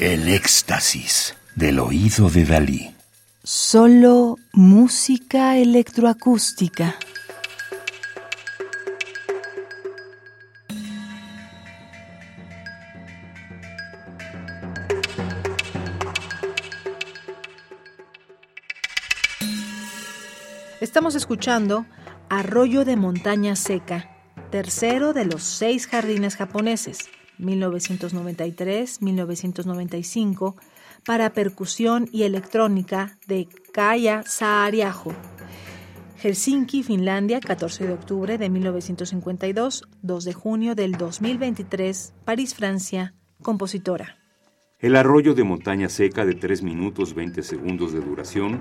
El éxtasis del oído de Dalí. Solo música electroacústica. Estamos escuchando Arroyo de Montaña Seca, tercero de los seis jardines japoneses, 1993-1995, para percusión y electrónica de Kaya Saariaho. Helsinki, Finlandia, 14 de octubre de 1952, 2 de junio del 2023, París, Francia, compositora. El arroyo de montaña seca de 3 minutos 20 segundos de duración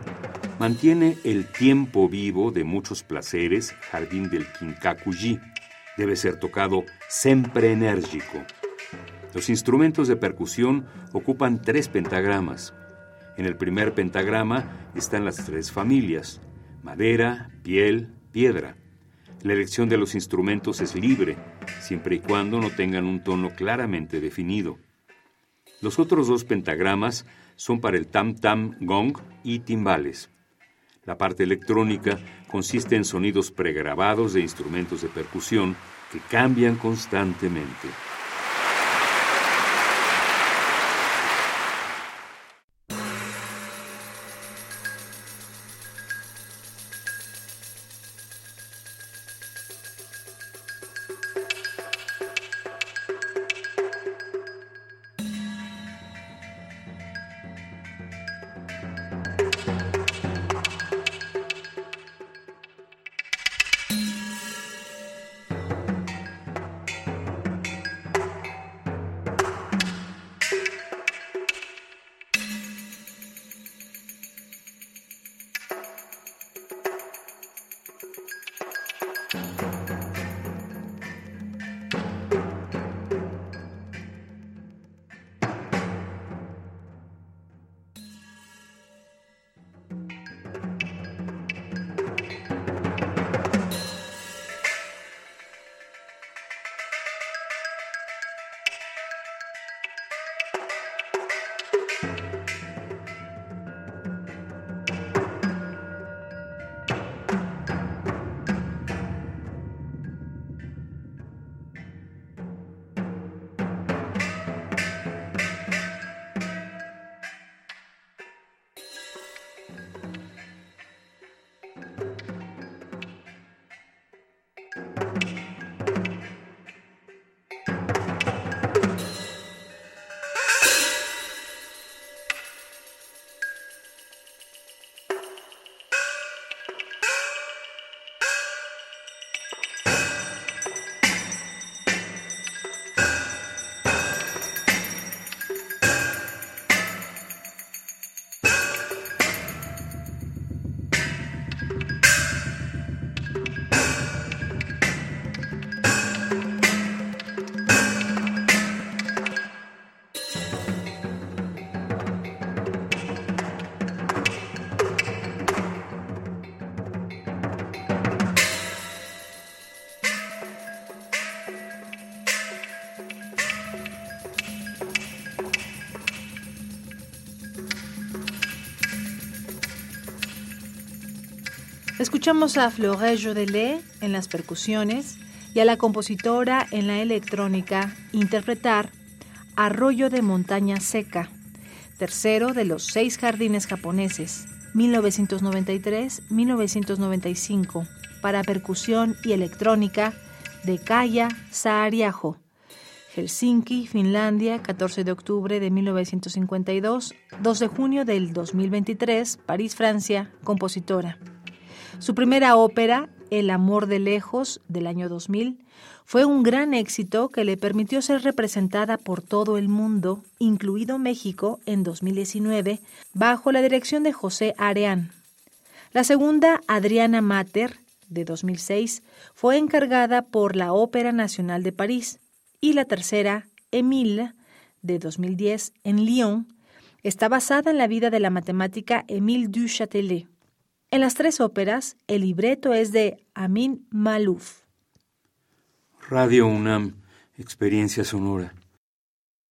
mantiene el tiempo vivo de muchos placeres, jardín del Kinkakuji. Debe ser tocado siempre enérgico. Los instrumentos de percusión ocupan tres pentagramas. En el primer pentagrama están las tres familias, madera, piel, piedra. La elección de los instrumentos es libre, siempre y cuando no tengan un tono claramente definido. Los otros dos pentagramas son para el tam-tam, gong y timbales. La parte electrónica consiste en sonidos pregrabados de instrumentos de percusión que cambian constantemente. Escuchamos a Florent Jodelet en las percusiones y a la compositora en la electrónica interpretar Arroyo de Montaña Seca, tercero de los seis jardines japoneses, 1993-1995, para percusión y electrónica de Kaya Saariaho. Helsinki, Finlandia, 14 de octubre de 1952, 2 de junio del 2023, París, Francia, compositora. Su primera ópera, El amor de lejos, del año 2000, fue un gran éxito que le permitió ser representada por todo el mundo, incluido México, en 2019, bajo la dirección de José Areán. La segunda, Adriana Mater, de 2006, fue encargada por la Ópera Nacional de París, y la tercera, Émile, de 2010, en Lyon, está basada en la vida de la matemática Émile du Châtelet. En las tres óperas, el libreto es de Amin Malouf. Radio UNAM, experiencia sonora.